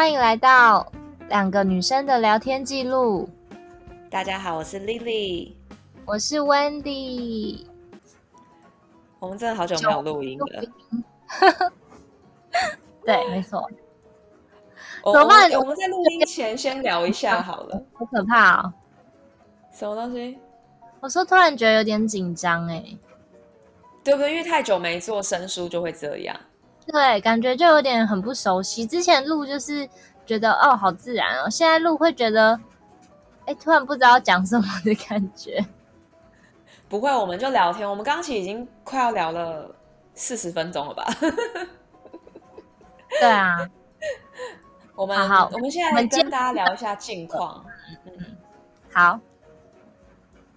欢迎来到两个女生的聊天记录。大家好，我是 Lily，我是 Wendy。我们真的好久没有录音了。对，没错。怎么办？我们在录音前先聊一下好了。好可怕哦！什么东西？我说突然觉得有点紧张哎。对不对？因为太久没做生疏，就会这样。对，感觉就有点很不熟悉。之前录就是觉得哦，好自然哦。现在录会觉得，哎，突然不知道讲什么的感觉。不会，我们就聊天。我们刚刚其实已经快要聊了四十分钟了吧？对啊。我们好，好，我们现在来跟大家聊一下近况。嗯，好。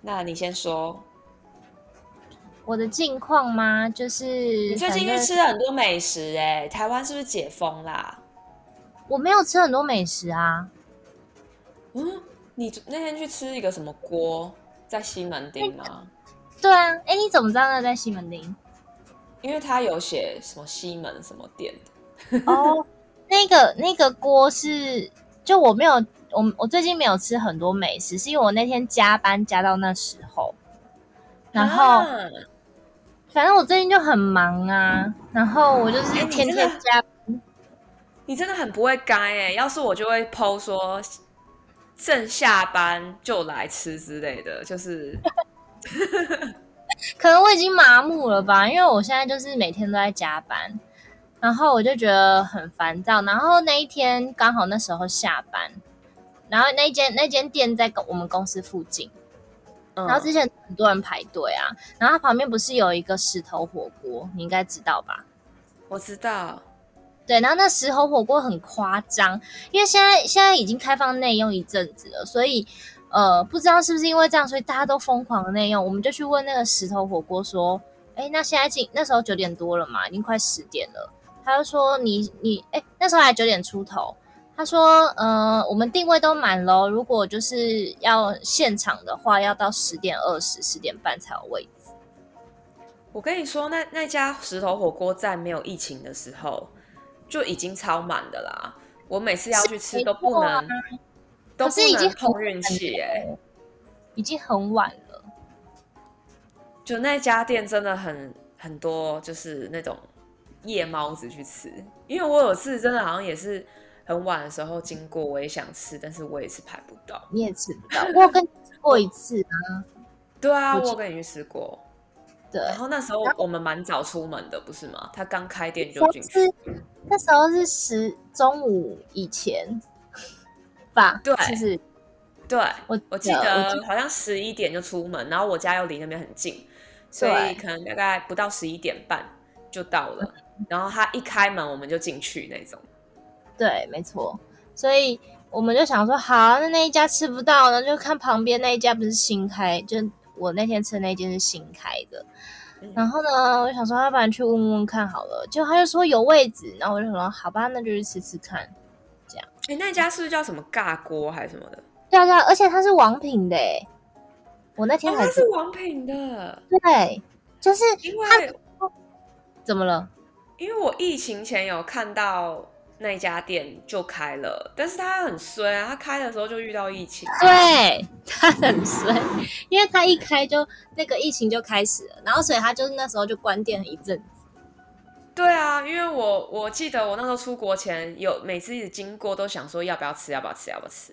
那你先说。我的近况吗？就是你最近去吃了很多美食哎、欸，台湾是不是解封啦？我没有吃很多美食啊。嗯，你那天去吃一个什么锅，在西门町吗？对啊，哎，你怎么知道那在西门町？因为他有写什么西门什么店的。哦，那个那个锅是，就我没有，我我最近没有吃很多美食，是因为我那天加班加到那时候，然后。啊反正我最近就很忙啊，然后我就是天天加班。欸，你真的很不会该哎！要是我就会 po 说，正下班就来吃之类的，就是。可能我已经麻木了吧，因为我现在就是每天都在加班，然后我就觉得很烦躁。然后那一天刚好那时候下班，然后那间那间店在我们公司附近。然后之前很多人排队啊，然后它旁边不是有一个石头火锅，你应该知道吧？我知道，对，然后那石头火锅很夸张，因为现在现在已经开放内用一阵子了，所以呃，不知道是不是因为这样，所以大家都疯狂的内用。我们就去问那个石头火锅说，哎，那现在进那时候九点多了嘛，已经快十点了，他就说你你哎，那时候还九点出头。他说：“呃，我们定位都满了，如果就是要现场的话，要到十点二十、十点半才有位置。”我跟你说，那那家石头火锅在没有疫情的时候就已经超满的啦。我每次要去吃都不能，啊、都是已经碰运气哎，已经很晚了。就那家店真的很很多，就是那种夜猫子去吃，因为我有次真的好像也是。很晚的时候经过，我也想吃，但是我也是排不到。你也吃不到，我有跟你吃过一次啊。对啊，我有跟你去吃过。对，然后那时候我们蛮早出门的，不是吗？他刚开店就进去。那时候是十中午以前吧？对，就是对。我我记得好像十一点就出门，然后我家又离那边很近，所以可能大概不到十一点半就到了。然后他一开门，我们就进去那种。对，没错，所以我们就想说，好，那那一家吃不到呢，就看旁边那一家不是新开，就我那天吃的那间是新开的。嗯、然后呢，我就想说，要不然去问问看好了。结果他就说有位置，然后我就说，好吧，那就去吃吃看。这样，哎那家是不是叫什么尬锅还是什么的？对啊，对啊，而且它是王品的。我那天还、哦、是王品的，对，就是因为怎么了？因为我疫情前有看到。那家店就开了，但是他很衰啊！他开的时候就遇到疫情，对，他很衰，因为他一开就那个疫情就开始了，然后所以他就是那时候就关店了一阵子。对啊，因为我我记得我那时候出国前有每次一直经过都想说要不要吃，要不要吃，要不要吃，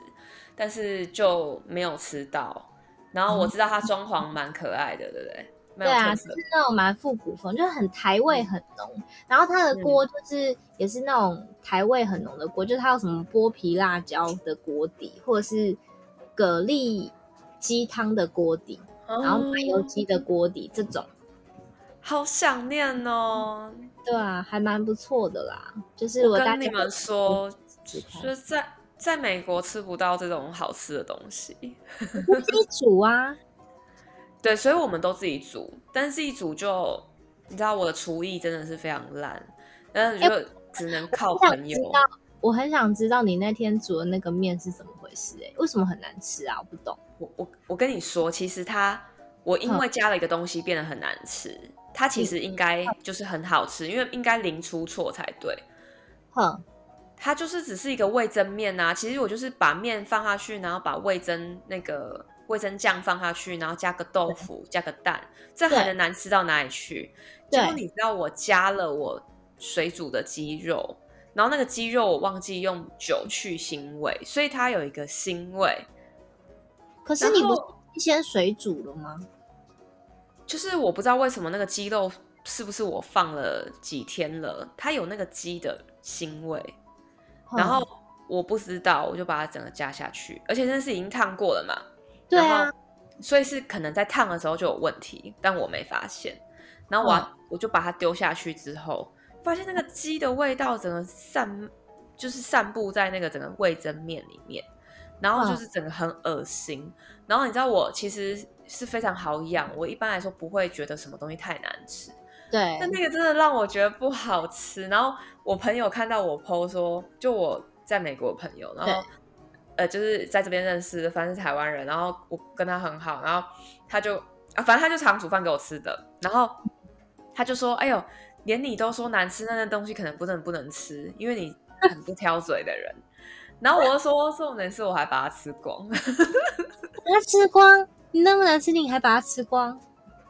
但是就没有吃到。然后我知道他装潢蛮可爱的，对不对？对啊，是那种蛮复古风，就是很台味很浓。嗯、然后它的锅就是也是那种台味很浓的锅，就是它有什么剥皮辣椒的锅底，或者是蛤蜊鸡汤的锅底，嗯、然后麻油鸡的锅底这种。好想念哦！对啊，还蛮不错的啦。就是我跟你们说，就是在在美国吃不到这种好吃的东西，自己煮啊。对，所以我们都自己煮，但是自己煮就你知道我的厨艺真的是非常烂，但是就只能靠朋友。我，我很想知道你那天煮的那个面是怎么回事？哎，为什么很难吃啊？我不懂。我我我跟你说，其实它我因为加了一个东西变得很难吃，它其实应该就是很好吃，因为应该零出错才对。哼，它就是只是一个味增面呐。其实我就是把面放下去，然后把味增那个味噌酱放下去，然后加个豆腐，加个蛋，这还能难吃到哪里去？结果你知道我加了我水煮的鸡肉，然后那个鸡肉我忘记用酒去腥味，所以它有一个腥味。可是你不先水煮了吗？就是我不知道为什么那个鸡肉是不是我放了几天了，它有那个鸡的腥味，然后我不知道，我就把它整个加下去，而且那是已经烫过了嘛，对啊，所以是可能在烫的时候就有问题，但我没发现，然后我我就把它丢下去之后，发现那个鸡的味道整个散，就是散布在那个整个味噌面里面。然后就是整个很恶心，然后你知道我其实是非常好养，我一般来说不会觉得什么东西太难吃，对，但那个真的让我觉得不好吃。然后我朋友看到我 PO 说，就我在美国朋友，然后呃就是在这边认识的，反正是台湾人，然后我跟他很好，然后他就啊，反正他就常煮饭给我吃的，然后他就说，哎呦，连你都说难吃，那那东西可能不能不能吃，因为你很不挑嘴的人。然后我就说，重点是我还把它吃光，把它吃光，你那么难吃，你还把它吃光？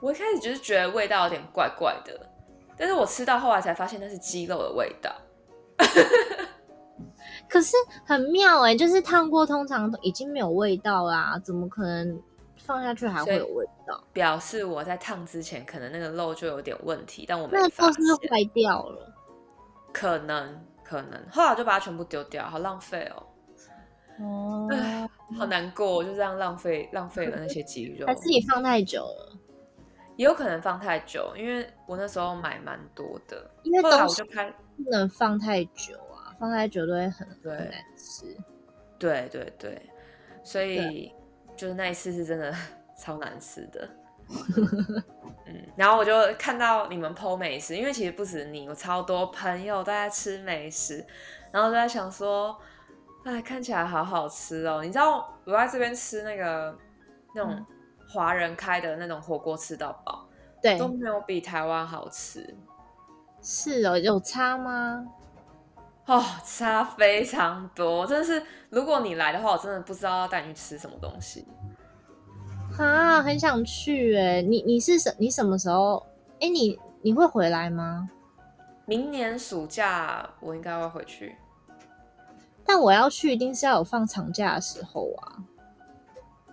我一开始就是觉得味道有点怪怪的，但是我吃到后来才发现那是鸡肉的味道。可是很妙哎、欸，就是烫过，通常已经没有味道啦，怎么可能放下去还会有味道？表示我在烫之前可能那个肉就有点问题，但我没发现。那肉是不是坏掉了？可能。可能后来就把它全部丢掉，好浪费哦！哦，好难过，就这样浪费浪费了那些鸡肉。还是你放太久了？也有可能放太久，因为我那时候买蛮多的。因为东西不能放太久啊，放太久都会很很难吃。对对对，所以就是那一次是真的 超难吃的。嗯，然后我就看到你们 po 美食，因为其实不止你，我超多朋友都在吃美食，然后都在想说，哎，看起来好好吃哦。你知道我在这边吃那个那种华人开的那种火锅吃到饱，对，都没有比台湾好吃。是哦，有差吗？哦，差非常多，真的是。如果你来的话，我真的不知道要带你去吃什么东西。啊，很想去哎！你你是什你什么时候？哎，你你会回来吗？明年暑假我应该会回去。但我要去，一定是要有放长假的时候啊！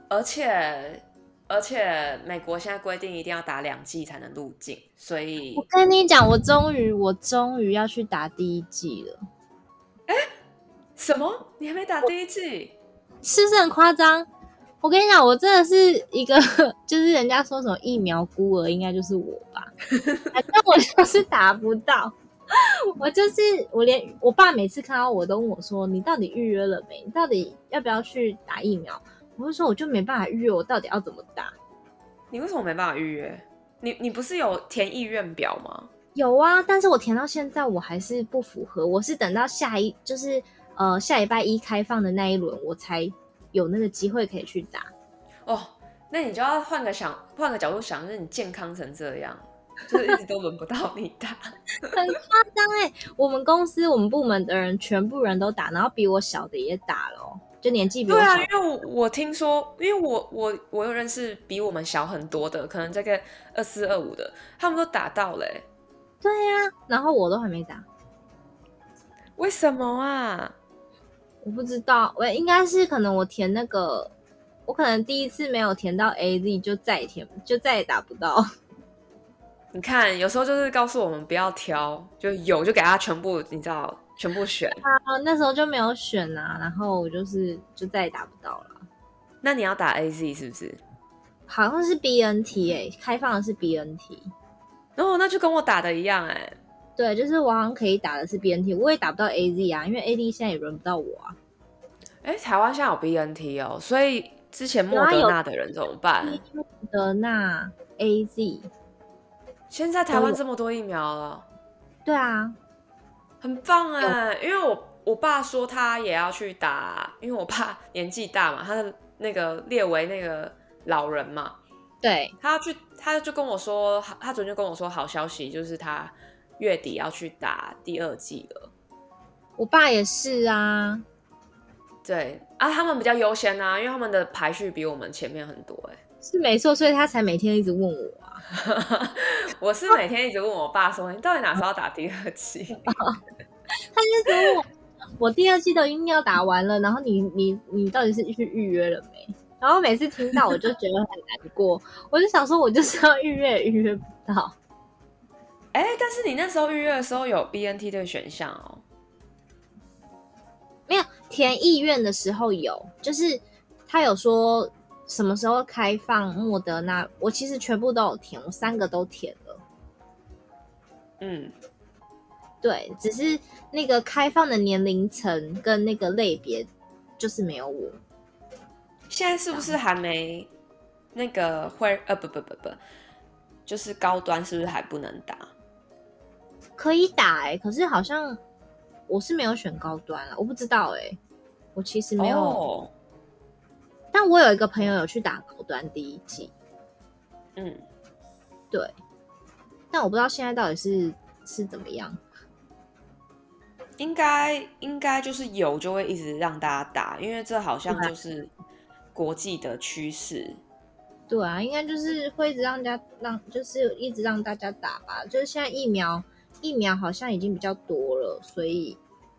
而且而且，美国现在规定一定要打两剂才能入境，所以我跟你讲，我终于我终于要去打第一剂了。哎，什么？你还没打第一剂？是不是很夸张？我跟你讲，我真的是一个，就是人家说什么疫苗孤儿，应该就是我吧。反正我就是打不到，我就是我连我爸每次看到我都问我说：“你到底预约了没？你到底要不要去打疫苗？”我就说：“我就没办法预约，我到底要怎么打？”你为什么没办法预约？你你不是有填意愿表吗？有啊，但是我填到现在我还是不符合，我是等到下一就是呃下礼拜一开放的那一轮我才。有那个机会可以去打哦，那你就要换个想，换个角度想，就是你健康成这样，就是一直都轮不到你打，很夸张哎！我们公司我们部门的人全部人都打，然后比我小的也打了，就年纪比我小。对啊，因为我我听说，因为我我我有认识比我们小很多的，可能这个二四二五的，他们都打到嘞。对呀、啊，然后我都还没打，为什么啊？我不知道，我应该是可能我填那个，我可能第一次没有填到 AZ，就再也填就再也打不到。你看，有时候就是告诉我们不要挑，就有就给他全部，你知道，全部选。啊，那时候就没有选啊，然后我就是就再也打不到了。那你要打 AZ 是不是？好像是 BNT 哎、欸，开放的是哦，那就跟我打的一样哎、欸。对，就是我好像可以打的是 BNT，我也打不到 AZ 啊，因为 AD 现在也轮不到我啊。哎，台湾现在有 BNT 哦，所以之前莫德纳的人怎么办？莫德纳 AZ，现在台湾这么多疫苗了。对啊，很棒哎，因为我我爸说他也要去打，因为我爸 年纪大嘛，他的那个列为那个老人嘛，对，他要去，他就跟我说，他昨天就跟我说好消息，就是他。月底要去打第二季了，我爸也是啊。对啊，他们比较优先啊，因为他们的排序比我们前面很多哎、欸。是没错，所以他才每天一直问我啊。我是每天一直问我爸说：“你到底哪时候打第二季？” 他就问我：“我第二季都已经要打完了，然后你你你到底是去预约了没？”然后每次听到我就觉得很难过，我就想说，我就是要预约预约不到。哎、欸，但是你那时候预约的时候有 BNT 这个选项哦？没有，填意愿的时候有，就是他有说什么时候开放莫德纳，我其实全部都有填，我三个都填了。嗯，对，只是那个开放的年龄层跟那个类别就是没有我。现在是不是还没那个会呃不不不不，就是高端是不是还不能打？可以打哎、欸，可是好像我是没有选高端了，我不知道哎、欸，我其实没有。Oh. 但我有一个朋友有去打高端第一季，嗯，对，但我不知道现在到底是是怎么样。应该应该就是有就会一直让大家打，因为这好像就是。国际的趋势，对啊，应该就是会一直让大家让，就是一直让大家打吧。就是现在疫苗疫苗好像已经比较多了，所以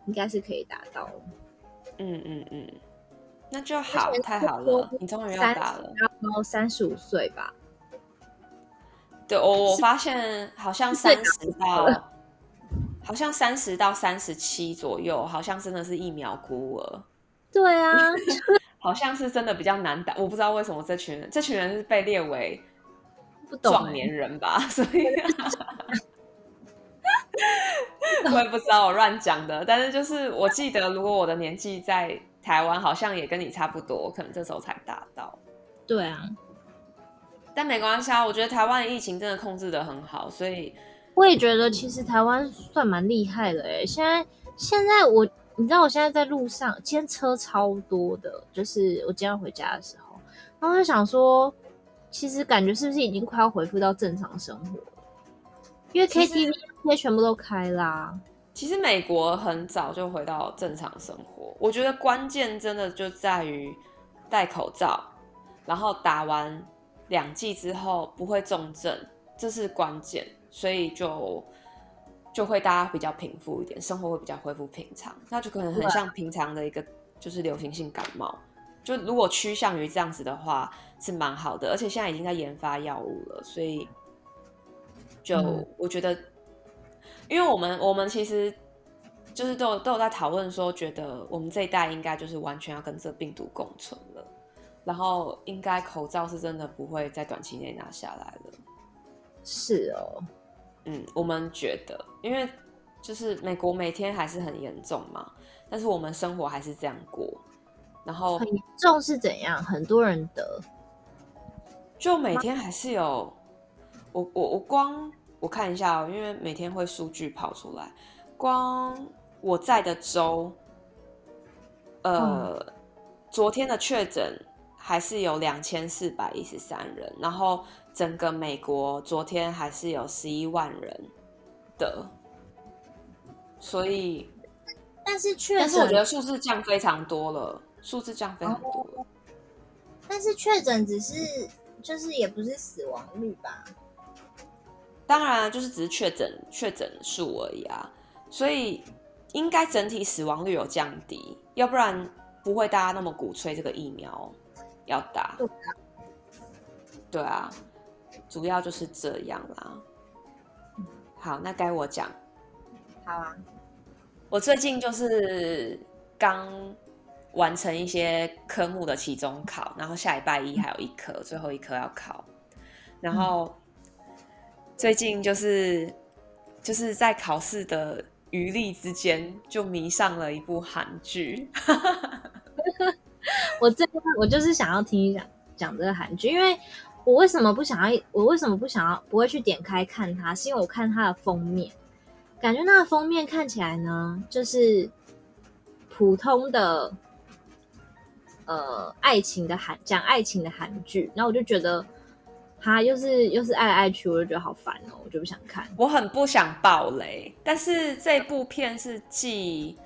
应该是可以打到。嗯嗯嗯，那就好，太好了，你终于要打了。然后三十五岁吧？对，我我发现好像三十到，好像三十到三十七左右，好像真的是疫苗孤儿。对啊。好像是真的比较难打，我不知道为什么这群人，这群人是被列为壮年人吧？所以我也不知道 我乱讲的。但是就是我记得，如果我的年纪在台湾，好像也跟你差不多，可能这时候才达到。对啊，但没关系啊，我觉得台湾的疫情真的控制的很好，所以我也觉得其实台湾算蛮厉害的哎。现在现在我。你知道我现在在路上，今天车超多的，就是我今天要回家的时候，然后我就想说，其实感觉是不是已经快要恢复到正常生活了？因为 KTV 那些全部都开啦。其实美国很早就回到正常生活，我觉得关键真的就在于戴口罩，然后打完两剂之后不会重症，这是关键，所以就。就会大家比较平复一点，生活会比较恢复平常，那就可能很像平常的一个就是流行性感冒。就如果趋向于这样子的话，是蛮好的，而且现在已经在研发药物了，所以就我觉得，嗯、因为我们我们其实就是都有都有在讨论说，觉得我们这一代应该就是完全要跟这病毒共存了，然后应该口罩是真的不会在短期内拿下来了。是哦。嗯，我们觉得，因为就是美国每天还是很严重嘛，但是我们生活还是这样过，然后很严重是怎样？很多人得，就每天还是有，我我我光我看一下哦，因为每天会数据跑出来，光我在的州，呃，嗯、昨天的确诊还是有两千四百一十三人，然后。整个美国昨天还是有十一万人的，所以，但是确诊，但是我觉得数字降非常多了，数字降非常多了。但是确诊只是就是也不是死亡率吧？当然，就是只是确诊确诊数而已啊，所以应该整体死亡率有降低，要不然不会大家那么鼓吹这个疫苗要打。对啊。主要就是这样啦。好，那该我讲。好啊。我最近就是刚完成一些科目的期中考，然后下礼拜一还有一科，嗯、最后一科要考。然后最近就是就是在考试的余力之间，就迷上了一部韩剧。我这我就是想要听一讲讲这个韩剧，因为。我为什么不想要？我为什么不想要？不会去点开看它，是因为我看它的封面，感觉那个封面看起来呢，就是普通的呃爱情的韩讲爱情的韩剧，然后我就觉得它又是又是爱来爱去，我就觉得好烦哦，我就不想看。我很不想爆雷，但是这部片是继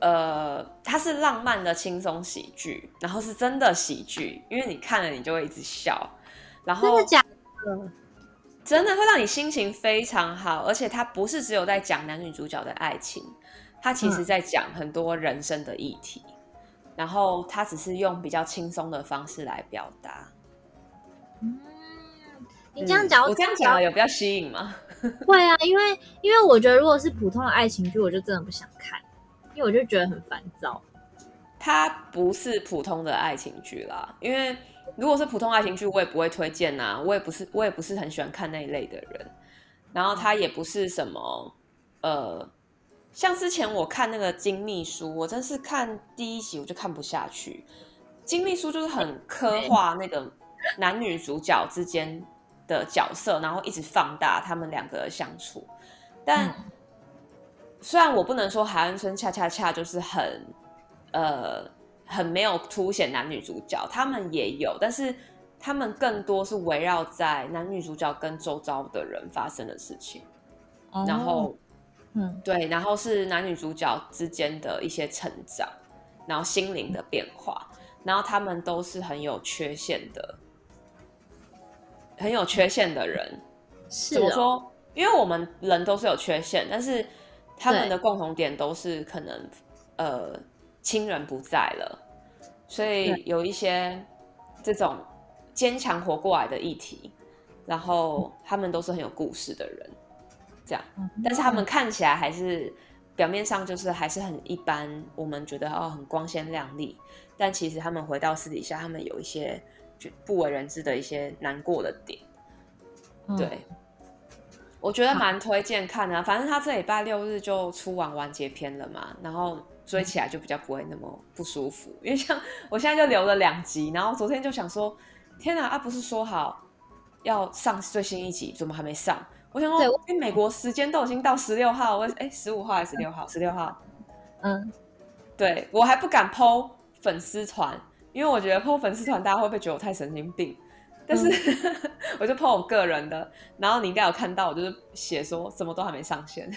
呃，它是浪漫的轻松喜剧，然后是真的喜剧，因为你看了你就会一直笑，然后真的假的？真的会让你心情非常好，而且它不是只有在讲男女主角的爱情，它其实在讲很多人生的议题，嗯、然后它只是用比较轻松的方式来表达。嗯，你这样讲、嗯，我这样讲有比较吸引吗？会啊，因为因为我觉得如果是普通的爱情剧，我就真的不想看，因为我就觉得很烦躁。它不是普通的爱情剧啦，因为如果是普通爱情剧，我也不会推荐呐、啊。我也不是，我也不是很喜欢看那一类的人。然后它也不是什么呃，像之前我看那个《金秘书》，我真是看第一集我就看不下去。《金秘书》就是很刻画那个男女主角之间的角色，然后一直放大他们两个的相处。但虽然我不能说海岸村恰恰恰就是很呃很没有凸显男女主角，他们也有，但是他们更多是围绕在男女主角跟周遭的人发生的事情。哦、然后，嗯，对，然后是男女主角之间的一些成长，然后心灵的变化，然后他们都是很有缺陷的。很有缺陷的人，是怎么说？因为我们人都是有缺陷，但是他们的共同点都是可能呃亲人不在了，所以有一些这种坚强活过来的议题，然后他们都是很有故事的人，这样，但是他们看起来还是表面上就是还是很一般，我们觉得哦很光鲜亮丽，但其实他们回到私底下，他们有一些。不为人知的一些难过的点，嗯、对，我觉得蛮推荐看的、啊。反正他这礼拜六日就出完完结篇了嘛，然后追起来就比较不会那么不舒服。因为像我现在就留了两集，然后昨天就想说，天哪，啊不是说好要上最新一集，怎么还没上？我想说，因为美国时间都已经到十六号，我哎十五号还是十六号？十六号。嗯，对我还不敢 po 粉丝团。因为我觉得 po 粉丝团，大家会不会觉得我太神经病？但是、嗯、我就 po 我个人的，然后你应该有看到，我就是写说什么都还没上线。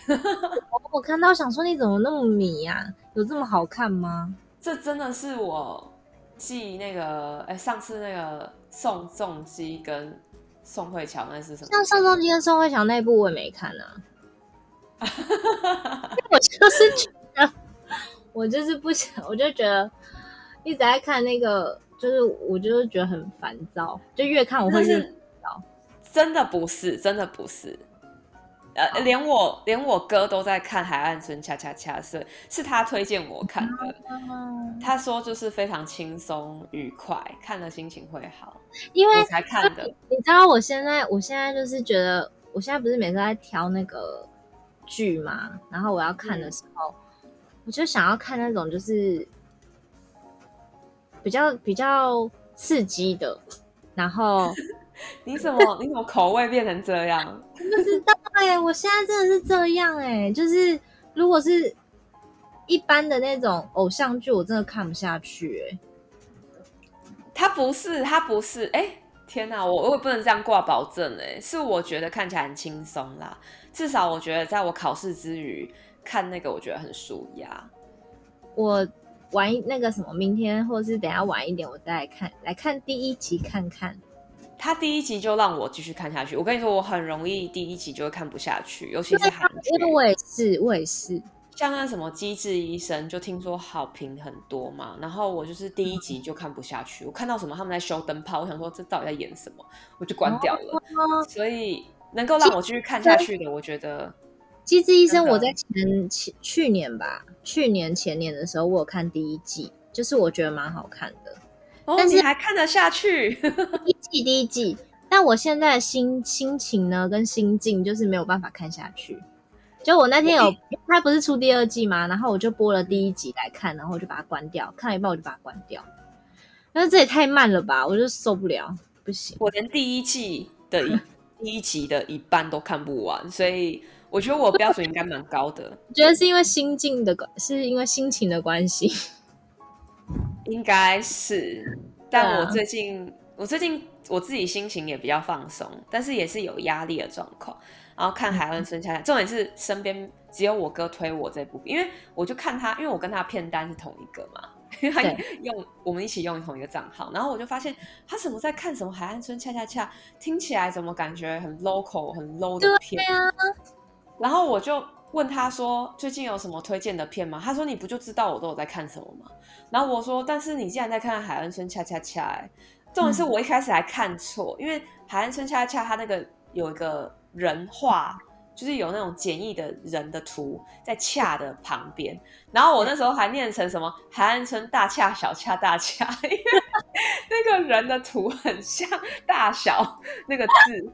我 我看到想说你怎么那么迷呀、啊？有这么好看吗？这真的是我记那个哎，上次那个宋仲基跟宋慧乔那是什么？像宋仲基跟宋慧乔那部我也没看啊。我就是觉得，我就是不想，我就觉得。一直在看那个，就是我就是觉得很烦躁，就越看我会越烦躁。真的不是，真的不是。呃，连我连我哥都在看《海岸村恰恰恰》，是是他推荐我看的。嗯、他说就是非常轻松愉快，看了心情会好。因为我才看的。你知道我现在，我现在就是觉得，我现在不是每次在挑那个剧嘛，然后我要看的时候，嗯、我就想要看那种就是。比较比较刺激的，然后 你怎么你怎么口味变成这样？不知道哎、欸，我现在真的是这样哎、欸，就是如果是一般的那种偶像剧，我真的看不下去哎、欸。他不是，他不是，哎、欸，天哪，我我也不能这样挂保证哎、欸，是我觉得看起来很轻松啦，至少我觉得在我考试之余看那个，我觉得很舒压。我。晚一那个什么，明天或者是等下晚一点，我再来看，来看第一集看看。他第一集就让我继续看下去。我跟你说，我很容易第一集就会看不下去，尤其是韩剧。因为我也是，我也是。像那什么《机智医生》，就听说好评很多嘛，然后我就是第一集就看不下去。嗯、我看到什么他们在修灯泡，我想说这到底在演什么，我就关掉了。哦、所以能够让我继续看下去的，我觉得。机智医生，我在前前去年吧，去年前年的时候，我有看第一季，就是我觉得蛮好看的。哦，但是你还看得下去？第一季第一季，但我现在的心心情呢，跟心境就是没有办法看下去。就我那天有，他不是出第二季吗？然后我就播了第一集来看，然后我就把它关掉，看了一半我就把它关掉。但是这也太慢了吧，我就受不了，不行。我连第一季的一 第一集的一半都看不完，所以。我觉得我标准应该蛮高的。我觉得是因为心境的关，是因为心情的关系。应该是，但我最近，啊、我最近我自己心情也比较放松，但是也是有压力的状况。然后看海岸村恰恰，重点是身边只有我哥推我这部，因为我就看他，因为我跟他片单是同一个嘛，因为他用我们一起用同一个账号，然后我就发现他怎么在看什么海岸村恰恰恰，听起来怎么感觉很 local 很 low 的片，对啊，然后我就问他说最近有什么推荐的片吗？他说你不就知道我都有在看什么吗？然后我说但是你竟然在看海岸村恰恰恰，哎，重点是我一开始还看错，嗯、因为海岸村恰恰恰他那个有一个人画。就是有那种简易的人的图在恰的旁边，然后我那时候还念成什么海岸村大恰小恰大恰，因为那个人的图很像大小那个字，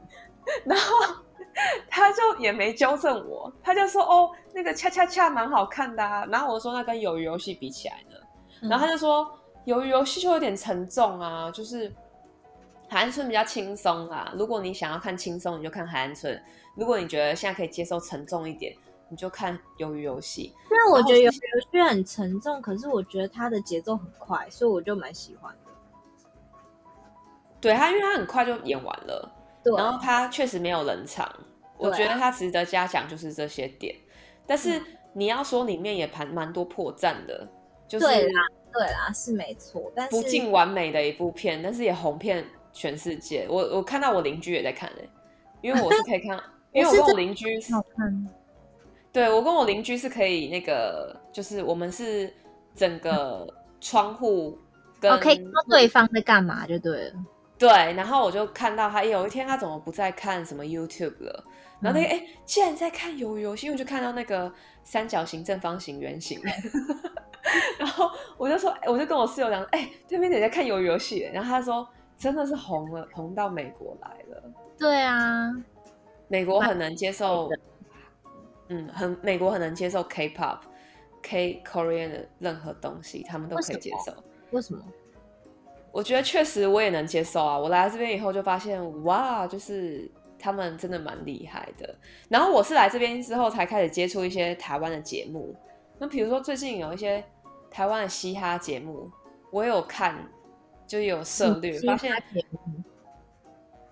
然后 他就也没纠正我，他就说哦那个恰恰恰蛮好看的啊，然后我说那跟鱿鱼游戏比起来呢，然后他就说鱿鱼游戏就有点沉重啊，就是海岸村比较轻松啊，如果你想要看轻松，你就看海岸村。如果你觉得现在可以接受沉重一点，你就看鱿鱼游戏。虽然我觉得鱿鱼游戏很沉重，可是我觉得它的节奏很快，所以我就蛮喜欢的。对，它，因为它很快就演完了，对，然后它确实没有冷场，我觉得它值得嘉奖就是这些点。但是你要说里面也盘蛮多破绽的，就是对啦，对啦，是没错，但是不尽完美的一部片，但是也红遍全世界。我我看到我邻居也在看嘞，因为我是可以看。因为我跟我邻居是，对，我跟我邻居是可以那个，就是我们是整个窗户跟，可以看到对方在干嘛就对了。对，然后我就看到他有一天他怎么不再看什么 YouTube 了，然后那个哎，竟然在看鱿鱼游戏，我就看到那个三角形、正方形、圆形，然后我就说，我就跟我室友讲，哎，对面也在看鱿鱼游戏，然后他说真的是红了，红到美国来了。对啊。美国很能接受，嗯，很美国很能接受 K-pop、K Korean 的任何东西，他们都可以接受。为什么？我觉得确实我也能接受啊！我来这边以后就发现，哇，就是他们真的蛮厉害的。然后我是来这边之后才开始接触一些台湾的节目，那比如说最近有一些台湾的嘻哈节目，我有看，就有涉猎，发现。哎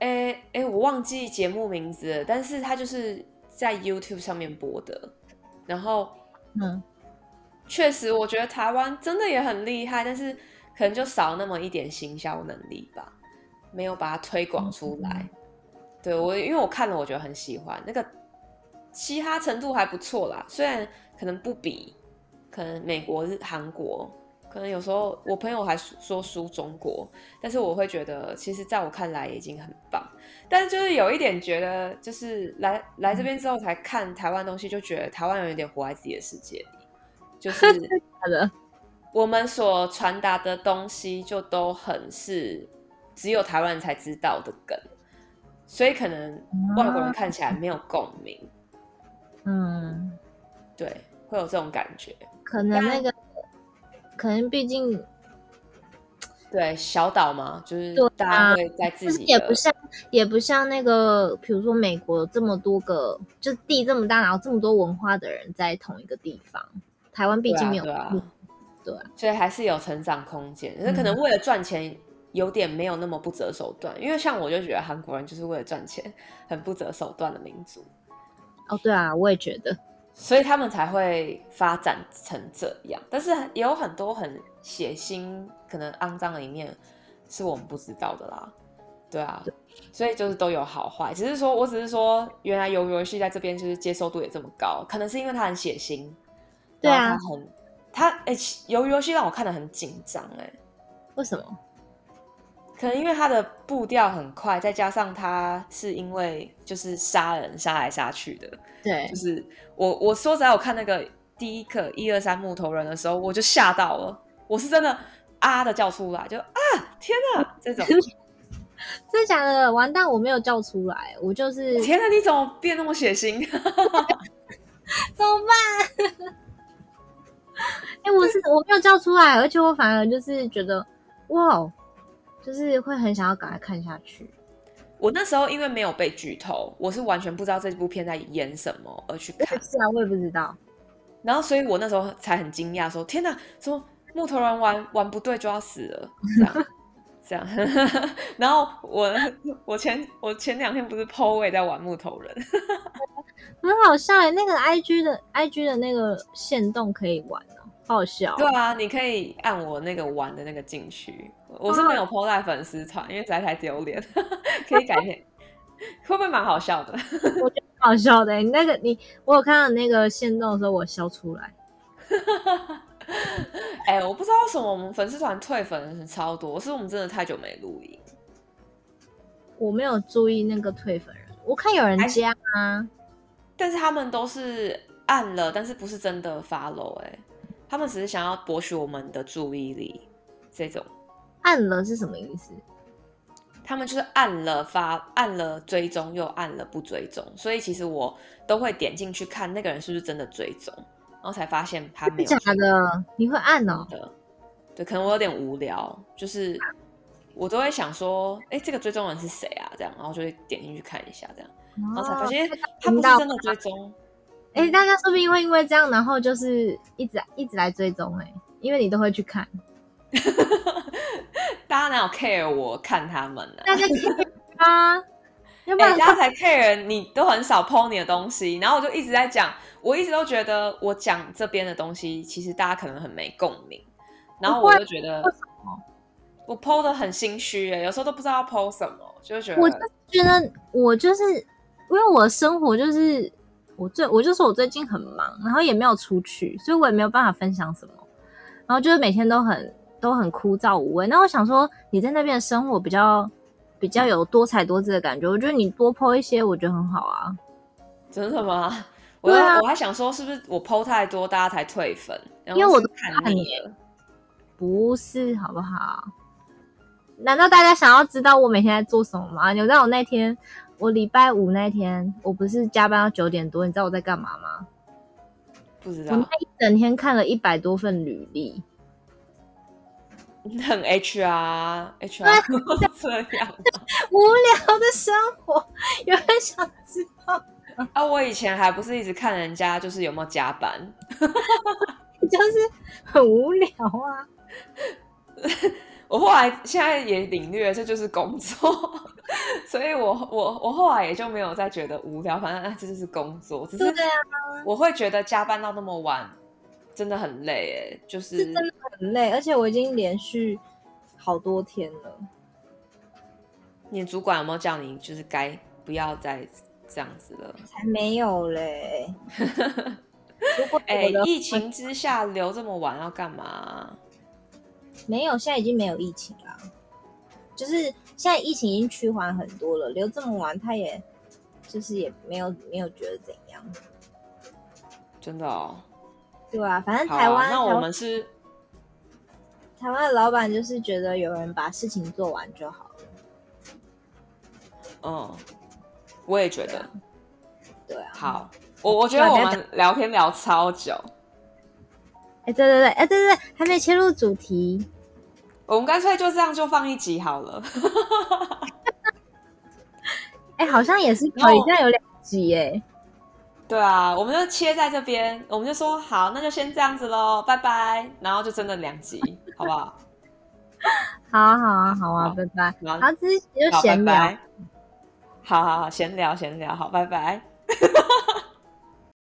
哎、欸欸，我忘记节目名字了，但是他就是在 YouTube 上面播的。然后，嗯，确实，我觉得台湾真的也很厉害，但是可能就少那么一点行销能力吧，没有把它推广出来。嗯、对我，因为我看了，我觉得很喜欢，那个嘻哈程度还不错啦，虽然可能不比可能美国、日韩国。可能有时候我朋友还说输中国，但是我会觉得，其实在我看来已经很棒。但是就是有一点觉得，就是来来这边之后才看台湾东西，就觉得台湾人有点活在自己的世界里，就是 我们所传达的东西就都很是只有台湾人才知道的梗，所以可能外国人看起来没有共鸣。嗯，对，会有这种感觉。可能那个。可能毕竟，对小岛嘛，就是大家会在自己、啊、也不像也不像那个，比如说美国有这么多个，就地这么大，然后这么多文化的人在同一个地方。台湾毕竟没有，对，啊，啊对啊，所以还是有成长空间。那可能为了赚钱，有点没有那么不择手段。嗯、因为像我就觉得韩国人就是为了赚钱，很不择手段的民族。哦，对啊，我也觉得。所以他们才会发展成这样，但是也有很多很血腥、可能肮脏的一面是我们不知道的啦。对啊，对，所以就是都有好坏，只是说我只是说，原来游游戏在这边就是接受度也这么高，可能是因为它很血腥。对啊，它很，它哎，鱿鱼游戏让我看得很紧张哎，为什么？可能因为他的步调很快，再加上他是因为就是杀人杀来杀去的，对，就是我我说实在，我看那个第一课一二三木头人的时候，我就吓到了，我是真的啊的叫出来，就啊天哪，这种 真的假的？完蛋，我没有叫出来，我就是天哪，你怎么变那么血腥？怎么办？哎、欸，我是我没有叫出来，而且我反而就是觉得哇。就是会很想要赶快看下去。我那时候因为没有被剧透，我是完全不知道这部片在演什么而去看。是啊，我也不知道。然后，所以我那时候才很惊讶，说：“天哪，说木头人玩玩不对就要死了。”这样，这样。然后我我前我前两天不是 po 我也在玩木头人。很好笑哎，那个 I G 的 I G 的那个线动可以玩哦，好好笑。对啊，你可以按我那个玩的那个进去，我是没有 po 在粉丝团，因为实在太丢脸。可以改天，会不会蛮好笑的？我觉得好笑的，你那个你，我有看到那个限动的时候，我笑出来。哎、欸，我不知道为什么我们粉丝团退粉的人超多，是我们真的太久没录音。我没有注意那个退粉人，我看有人加啊，但是他们都是按了，但是不是真的 follow 哎、欸，他们只是想要博取我们的注意力，这种按了是什么意思？他们就是按了发，按了追踪，又按了不追踪，所以其实我都会点进去看那个人是不是真的追踪。然后才发现他没有假的，你会按哦？的，对，可能我有点无聊，就是我都会想说，哎，这个追踪人是谁啊？这样，然后就会点进去看一下，这样，然后才发现他不是真的追踪。哎，大家说不定会因为这样，然后就是一直一直来追踪，哎，因为你都会去看。大家哪有 care 我看他们呢？大家 care 啊，要不然 大家才 care 你都很少 po 你的东西，然后我就一直在讲。我一直都觉得我讲这边的东西，其实大家可能很没共鸣，然后我就觉得我 po 的很心虚哎，有时候都不知道要 po 什么，就觉得我就觉得我就是因为我的生活就是我最我就说我最近很忙，然后也没有出去，所以我也没有办法分享什么，然后就是每天都很都很枯燥无味。那我想说你在那边的生活比较比较有多彩多姿的感觉，我觉得你多 po 一些，我觉得很好啊。真的吗？我还我还想说，是不是我 po 太多，大家才退粉？因为我都看你了，不是好不好？难道大家想要知道我每天在做什么吗？你知道我那天，我礼拜五那天，我不是加班到九点多？你知道我在干嘛吗？不知道。我那一整天看了一百多份履历，很 HR HR 这样无聊的生活，有人想知道？啊！我以前还不是一直看人家就是有没有加班，就是很无聊啊。我后来现在也领略这就是工作，所以我我我后来也就没有再觉得无聊，反正啊这就是工作。只是我会觉得加班到那么晚真的很累，哎，就是，是真的很累，而且我已经连续好多天了。你主管有没有叫你就是该不要再？这样子了，才没有嘞！哎、欸，疫情之下留这么晚要干嘛？没有，现在已经没有疫情了，就是现在疫情已经趋缓很多了，留这么晚，他也就是也没有没有觉得怎样。真的哦？对啊，反正台湾、啊、那我们是台湾的老板，就是觉得有人把事情做完就好了。嗯。我也觉得，对啊。好，我我觉得我们聊天聊超久。哎，对对对，哎，对对对，还没切入主题。我们干脆就这样就放一集好了。哎，好像也是可以，现在有两集哎。对啊，我们就切在这边，我们就说好，那就先这样子喽，拜拜。然后就真的两集，好不好？好啊，好啊，好啊，拜拜。然后自己就闲聊。好好好，闲聊闲聊，好，拜拜。